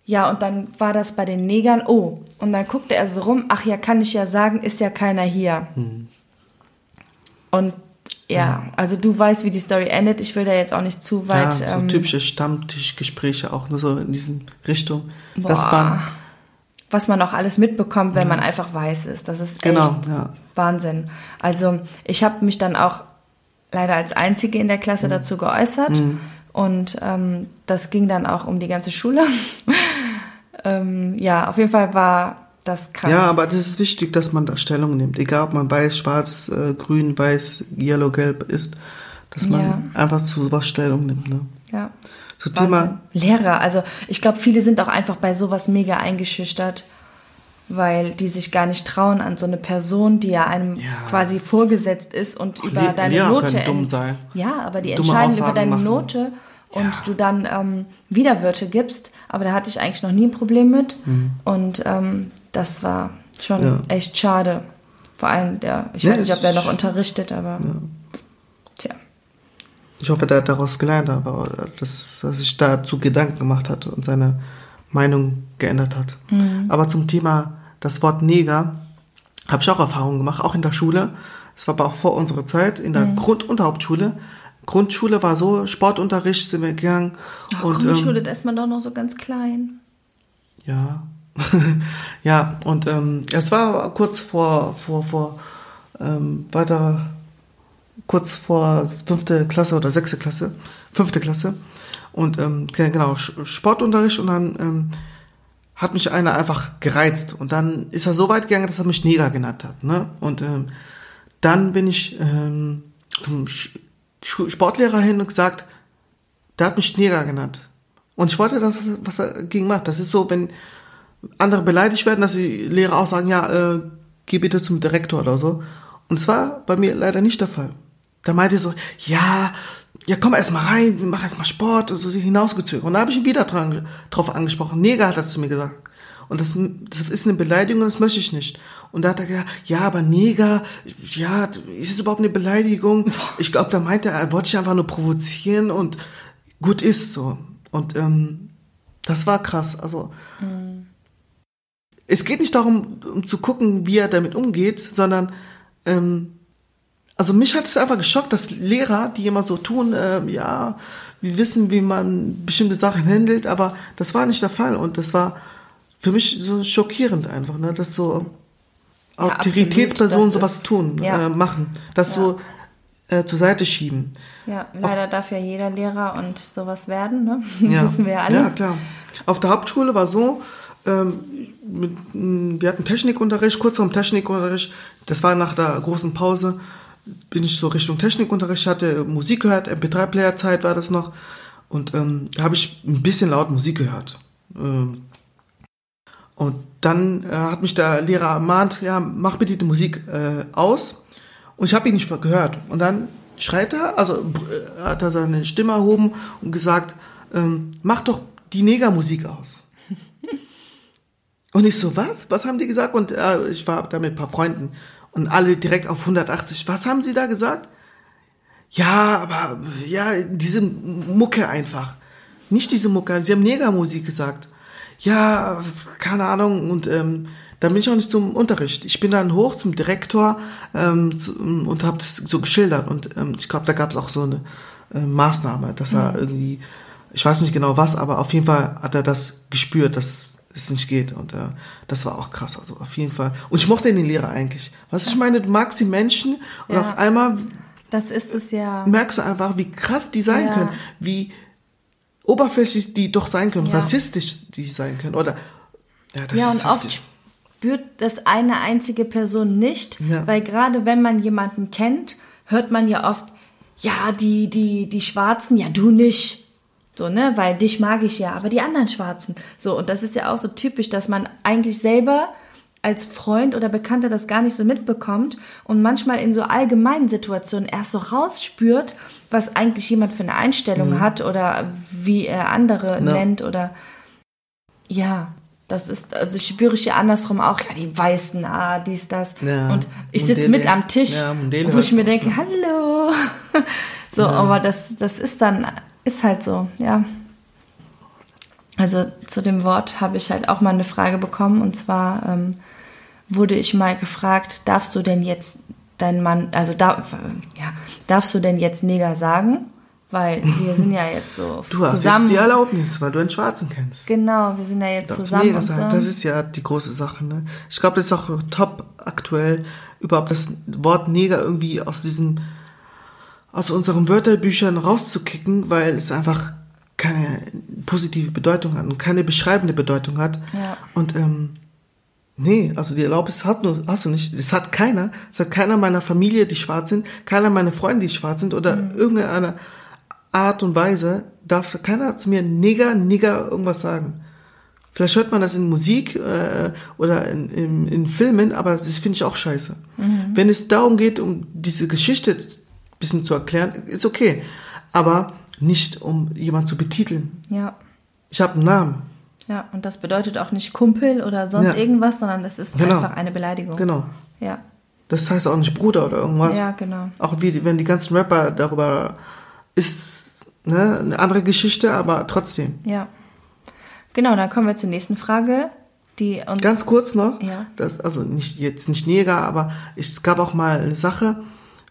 ja, und dann war das bei den Negern, oh, und dann guckte er so rum, ach ja, kann ich ja sagen, ist ja keiner hier. Und ja, also du weißt, wie die Story endet. Ich will da jetzt auch nicht zu ja, weit. so ähm, typische Stammtischgespräche auch nur so in diesen Richtung. Boah. Das waren was man auch alles mitbekommt, wenn man einfach weiß ist. Das ist Genau, echt ja. Wahnsinn. Also ich habe mich dann auch leider als Einzige in der Klasse Mhm. dazu geäußert und ähm, das ging dann auch um die ganze Schule. ähm, ja, auf jeden Fall war das krass. Ja, aber das ist wichtig, dass man da Stellung nimmt. Egal, ob man weiß, schwarz, äh, grün, weiß, yellow, gelb ist, dass man Ja. einfach zu was Stellung nimmt. Ne? ja. Zu Wahnsinn. Thema, Lehrer, also ich glaube, viele sind auch einfach bei sowas mega eingeschüchtert, weil die sich gar nicht trauen an so eine Person, die ja einem Ja, quasi vorgesetzt ist und über Le- deine Lehrer Note. dumm sein. Ja, aber die entscheiden über deine machen. Note und Ja. du dann ähm, Widerwürte gibst. Aber da hatte ich eigentlich noch nie ein Problem mit. Und ähm, das war schon Mhm. Ja. echt schade. Vor allem der, ich weiß nicht, ob der noch unterrichtet, aber tja. ich hoffe, der hat daraus gelernt, aber dass er sich dazu Gedanken gemacht hat und seine Meinung geändert hat. Mhm. Aber zum Thema das Wort Neger habe ich auch Erfahrungen gemacht, auch in der Schule. Es war aber auch vor unserer Zeit, in Mhm. der Grund- und Hauptschule. Grundschule war so, Sportunterricht sind wir gegangen. Oh, und, Grundschule, ähm, da ist man doch noch so ganz klein. Ja. ja, und ähm, es war kurz vor, vor, vor, ähm, weiter, kurz vor fünfte Klasse oder sechste Klasse, fünfte Klasse. Und ähm, ge- genau, Sportunterricht und dann ähm, hat mich einer einfach gereizt. Und dann ist er so weit gegangen, dass er mich Neger genannt hat. Ne? Und ähm, dann bin ich ähm, zum Sch Sportlehrer hin und gesagt, der hat mich Neger genannt. Und ich wollte das, was, was er gegen macht. Das ist so, wenn andere beleidigt werden, dass die Lehrer auch sagen, ja, äh, geh bitte zum Direktor oder so. Und es war bei mir leider nicht der Fall. Da meinte er so, ja, ja, komm erst mal rein, mach erst mal Sport und so hinausgezögert. Und da habe ich ihn wieder dran, drauf angesprochen. Neger hat er zu mir gesagt. Und das, das ist eine Beleidigung und das möchte ich nicht. Und da hat er gesagt, ja, aber Neger, ja, ist es überhaupt eine Beleidigung? Ich glaube, da meinte er, er wollte dich einfach nur provozieren und gut ist so. Und ähm, das war krass. Also es geht nicht darum, um zu gucken, wie er damit umgeht, sondern ähm, also mich hat es einfach geschockt, dass Lehrer, die immer so tun, ähm, ja, wir wissen, wie man bestimmte Sachen handelt, aber das war nicht der Fall und das war für mich so schockierend einfach, ne, dass so Ja, Autoritätspersonen das sowas ist- tun, ja. äh, machen, das Ja. so äh, zur Seite schieben. Ja, leider darf ja jeder Lehrer und sowas werden, ne? Ja. Wissen wir alle. Ja, klar. Auf der Hauptschule war so, ähm, mit, wir hatten Technikunterricht, kurz vorm Technikunterricht, das war nach der großen Pause, bin ich so Richtung Technikunterricht, hatte Musik gehört, MP3-Player-Zeit war das noch, und ähm, da habe ich ein bisschen laut Musik gehört. Ähm, und dann äh, hat mich der Lehrer ermahnt, ja, mach bitte die Musik äh, aus. Und ich habe ihn nicht gehört. Und dann schreit er, also br- hat er seine Stimme erhoben und gesagt, ähm, mach doch die Negermusik aus. und ich so, was? Was haben die gesagt? Und äh, ich war da mit ein paar Freunden und alle direkt auf 180. Was haben sie da gesagt? Ja, aber ja, diese Mucke einfach. Nicht diese Mucke, sie haben Negermusik gesagt. Ja, keine Ahnung. Und ähm, dann bin ich auch nicht zum Unterricht. Ich bin dann hoch zum Direktor ähm, zu, und habe das so geschildert. Und ähm, ich glaube, da gab es auch so eine äh, Maßnahme, dass er irgendwie, ich weiß nicht genau was, aber auf jeden Fall hat er das gespürt, dass es nicht geht. Und äh, das war auch krass. Also auf jeden Fall. Und ich mochte den Lehrer eigentlich. Was ich meine, du magst die Menschen und Ja. auf einmal Das ist es ja. merkst du einfach, wie krass die sein Ja. können, wie oberflächlich die doch sein können, Ja. rassistisch die sein können. Oder ja, das ja, ist und oft spürt das eine einzige Person nicht, weil gerade wenn man jemanden kennt, hört man ja oft, ja, die, die, die Schwarzen, ja, du nicht. So, ne, weil dich mag ich ja, aber die anderen Schwarzen. So, und das ist ja auch so typisch, dass man eigentlich selber als Freund oder Bekannter das gar nicht so mitbekommt und manchmal in so allgemeinen Situationen erst so rausspürt, was eigentlich jemand für eine Einstellung Mhm. hat oder wie er andere Ja. nennt oder ja, das ist, also ich spüre ich ja andersrum auch, ja, die Weißen, ah, dies, das. Ja, und ich sitze mit am Tisch, Ja, wo ich mir denke, hallo. so, aber das, das ist dann, ist halt so, ja. Also zu dem Wort habe ich halt auch mal eine Frage bekommen und zwar ähm, wurde ich mal gefragt, darfst du denn jetzt dein Mann, also darf, ja, darfst du denn jetzt Neger sagen? Weil wir sind ja jetzt so Du hast zusammen. jetzt die Erlaubnis, weil du einen Schwarzen kennst. Genau, wir sind ja jetzt Das zusammen Neger sagen, so. das ist ja die große Sache. Ne? Ich glaube, das ist auch top aktuell, überhaupt das Wort Neger irgendwie aus diesem, aus unseren Wörterbüchern rauszukicken, weil es einfach keine positive Bedeutung hat und keine beschreibende Bedeutung hat. Ja. Und ähm, nee, also die Erlaubnis hat du, hast du nicht. Es hat keiner. Es hat keiner meiner Familie, die schwarz sind, keiner meiner Freunde, die schwarz sind oder Mhm. irgendeine Art und Weise darf keiner zu mir Nigger, Nigger irgendwas sagen. Vielleicht hört man das in Musik äh, oder in, in, in Filmen, aber das finde ich auch scheiße. Wenn es darum geht, um diese Geschichte bisschen zu erklären, ist okay. Aber nicht, um jemanden zu betiteln. Ja, Ich habe einen Namen. ja, und das bedeutet auch nicht Kumpel oder sonst Ja. irgendwas, sondern das ist Genau. einfach eine Beleidigung. Genau. Ja, Das heißt auch nicht Bruder oder irgendwas. ja, genau. Auch wie, wenn die ganzen Rapper darüber ist ne, eine andere Geschichte, aber trotzdem. Ja. Genau, dann kommen wir zur nächsten Frage, die uns. Ganz kurz noch, Ja. das, also nicht jetzt nicht Neger, aber es gab auch mal eine Sache,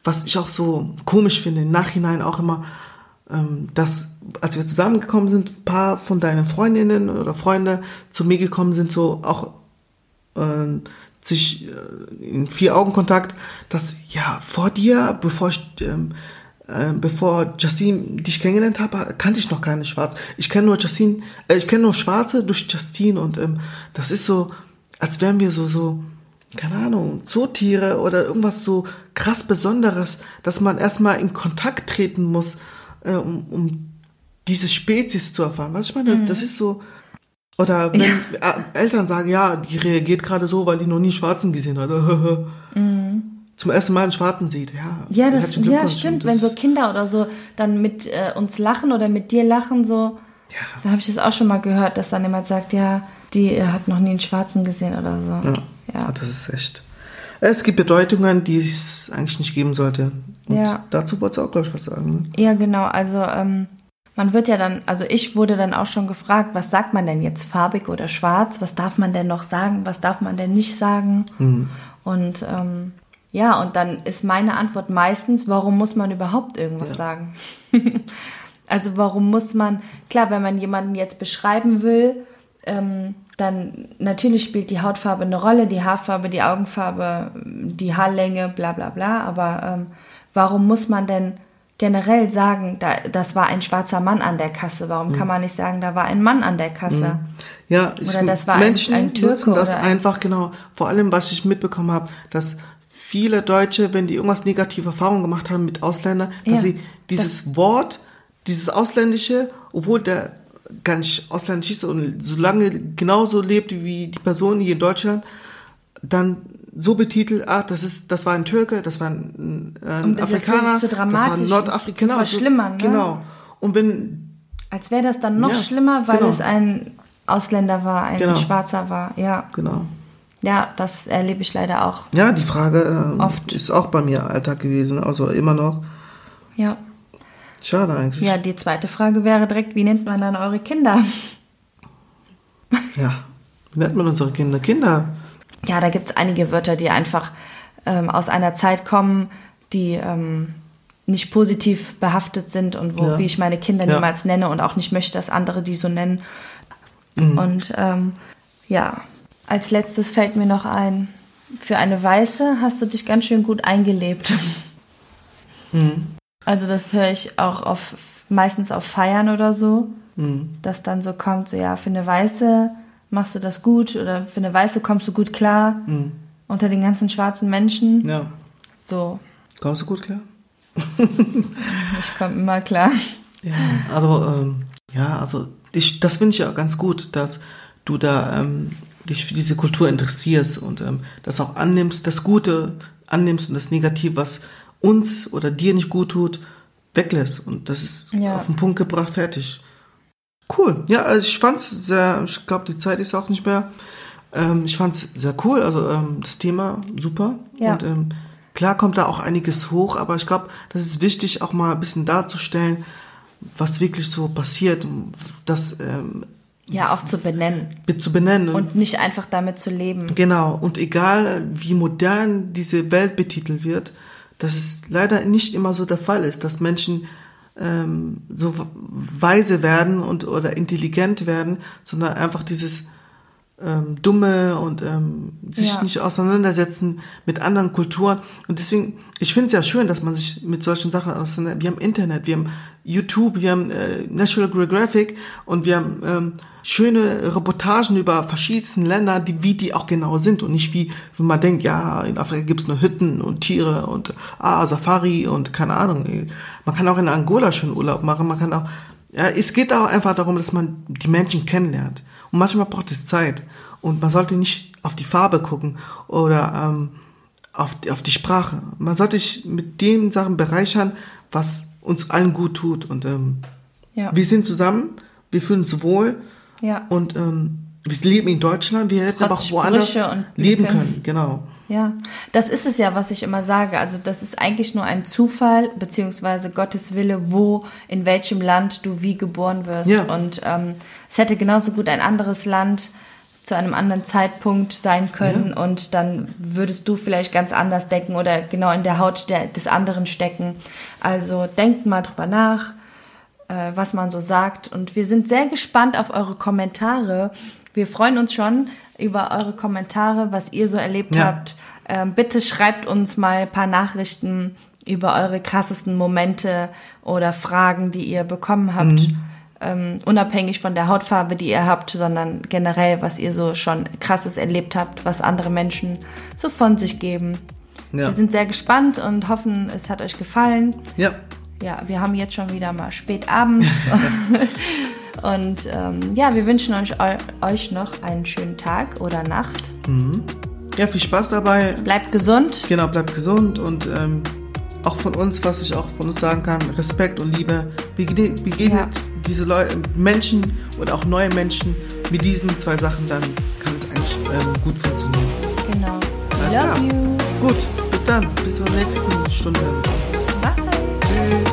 was ich auch so komisch finde, im Nachhinein auch immer, ähm, dass als wir zusammengekommen sind, ein paar von deinen Freundinnen oder Freunde zu mir gekommen sind, so auch äh, sich äh, in vier Augenkontakt, dass ja vor dir, bevor ich ähm, äh, bevor Justine dich kennengelernt habe, kannte ich noch keine Schwarz. Ich kenne nur Justine, äh, ich kenne nur Schwarze durch Justine und ähm, das ist so, als wären wir so so keine Ahnung, Zootiere oder irgendwas so krass Besonderes, dass man erstmal in Kontakt treten muss, äh, um, um diese Spezies zu erfahren. Was ich meine, das ist so. Oder wenn äh, Eltern sagen, ja, die reagiert gerade so, weil die noch nie Schwarzen gesehen hat. Zum ersten Mal einen Schwarzen sieht, ja. ja, das, ja, stimmt. Und Wenn das- so Kinder oder so dann mit äh, uns lachen oder mit dir lachen, so. Ja. Da habe ich das auch schon mal gehört, dass dann jemand sagt, ja, die äh, hat noch nie einen Schwarzen gesehen oder so. Ja. Ja. Das ist echt. Es gibt Bedeutungen, die es eigentlich nicht geben sollte. Und Ja. dazu wolltest du auch, glaube ich, was sagen. Ja, genau. Also ähm, man wird ja dann, also ich wurde dann auch schon gefragt, was sagt man denn jetzt, farbig oder schwarz? Was darf man denn noch sagen? Was darf man denn nicht sagen? Und ähm, ja, und dann ist meine Antwort meistens, warum muss man überhaupt irgendwas Ja. sagen? also warum muss man, klar, wenn man jemanden jetzt beschreiben will, ähm, dann natürlich spielt die Hautfarbe eine Rolle, die Haarfarbe, die Augenfarbe, die Haarlänge, bla bla bla. Aber ähm, warum muss man denn generell sagen, da, das war ein schwarzer Mann an der Kasse? Warum kann man nicht sagen, da war ein Mann an der Kasse? Ja, ich, Oder das war ein- Menschen ein Türke nutzen das ein- einfach genau. Vor allem, was ich mitbekommen habe, dass viele Deutsche, wenn die irgendwas negative Erfahrungen gemacht haben mit Ausländern, dass Ja, sie dieses Wort, dieses Ausländische, obwohl der gar nicht ausländisch ist und so lange genauso lebt wie die Person hier in Deutschland, dann so betitelt, ah, das ist, das war ein Türke, das war ein, äh, ein Um das Afrikaner, zu das war ein Nordafrikaner. zu verschlimmern, ne? Genau. Und wenn Als wäre das dann noch Ja, schlimmer, weil genau. es ein Ausländer war, ein Genau. Schwarzer war. Ja, genau. ja, das erlebe ich leider auch. Ja, die Frage ähm, Oft. ist auch bei mir Alltag gewesen, also immer noch. Ja. Schade eigentlich. Ja, die zweite Frage wäre direkt, wie nennt man dann eure Kinder? Ja. Wie nennt man unsere Kinder? Kinder. Ja, da gibt es einige Wörter, die einfach ähm, aus einer Zeit kommen, die ähm, nicht positiv behaftet sind und wo Ja. wie ich meine Kinder Ja. niemals nenne und auch nicht möchte, dass andere die so nennen. Mhm. Und ähm, ja, als letztes fällt mir noch ein, für eine Weiße hast du dich ganz schön gut eingelebt. Mhm. Also das höre ich auch auf meistens auf Feiern oder so, Mhm. dass dann so kommt, so ja, für eine Weiße machst du das gut oder für eine Weiße kommst du gut klar Mhm. unter den ganzen schwarzen Menschen. Ja. So, Kommst du gut klar? ich komme immer klar. Ja. Also, ähm, Ja, also ich, das finde ich ja ganz gut, dass du da ähm, dich für diese Kultur interessierst und ähm, das auch annimmst, das Gute annimmst und das Negative, was uns oder dir nicht gut tut, weglässt. Und das ist Ja. auf den Punkt gebracht, fertig. Cool. Ja, also ich fand's sehr, ich glaube, die Zeit ist auch nicht mehr. Ähm, ich fand's sehr cool, also ähm, das Thema super. Ja. Und ähm, klar kommt da auch einiges hoch, aber ich glaube, das ist wichtig, auch mal ein bisschen darzustellen, was wirklich so passiert, das ähm, Ja, auch zu benennen zu benennen. und nicht einfach damit zu leben. Genau, und egal wie modern diese Welt betitelt wird, dass es leider nicht immer so der Fall ist, dass Menschen ähm, so weise werden und oder intelligent werden, sondern einfach dieses ähm, Dumme und ähm, sich Ja. nicht auseinandersetzen mit anderen Kulturen. Und deswegen, ich finde es ja schön, dass man sich mit solchen Sachen auseinandersetzt. Wir haben Internet, wir haben YouTube, wir haben äh, National Geographic und wir haben ähm, schöne Reportagen über verschiedensten Länder, die, wie die auch genau sind und nicht wie, wie man denkt, ja, in Afrika gibt's nur Hütten und Tiere und ah, Safari und keine Ahnung. Man kann auch in Angola schön Urlaub machen, man kann auch, ja, es geht auch einfach darum, dass man die Menschen kennenlernt. Und manchmal braucht es Zeit. Und man sollte nicht auf die Farbe gucken oder ähm, auf, die- auf die Sprache. Man sollte sich mit den Sachen bereichern, was uns allen gut tut. Und ähm, Ja. wir sind zusammen, wir fühlen uns wohl Ja. und ähm, wir leben in Deutschland, wir hätten aber auch Trotz woanders leben Lücken. können. Genau. Ja, das ist es ja, was ich immer sage. Also das ist eigentlich nur ein Zufall, beziehungsweise Gottes Wille, wo, in welchem Land du wie geboren wirst. Ja. Und ähm, es hätte genauso gut ein anderes Land zu einem anderen Zeitpunkt sein können Ja. und dann würdest du vielleicht ganz anders denken oder genau in der Haut der, des anderen stecken. Also denkt mal drüber nach, äh, was man so sagt. Und wir sind sehr gespannt auf eure Kommentare. Wir freuen uns schon über eure Kommentare, was ihr so erlebt Ja. habt. Ähm, bitte schreibt uns mal ein paar Nachrichten über eure krassesten Momente oder Fragen, die ihr bekommen habt. Ähm, unabhängig von der Hautfarbe, die ihr habt, sondern generell, was ihr so schon krasses erlebt habt, was andere Menschen so von sich geben. Ja. Wir sind sehr gespannt und hoffen, es hat euch gefallen Ja. ja, wir haben jetzt schon wieder mal spät abends. Und ähm, ja, wir wünschen euch, euch noch einen schönen Tag oder Nacht. Ja, viel Spaß dabei. Bleibt gesund. Genau, bleibt gesund und ähm, auch von uns, was ich auch von uns sagen kann, Respekt und Liebe. Begegnet, begegnet Ja. diese Leute, Menschen oder auch neue Menschen mit diesen zwei Sachen, dann kann es eigentlich ähm, gut funktionieren. Genau. Alles Love klar. you. Gut, bis dann, bis zur nächsten Stunde. Bye. Tschüss.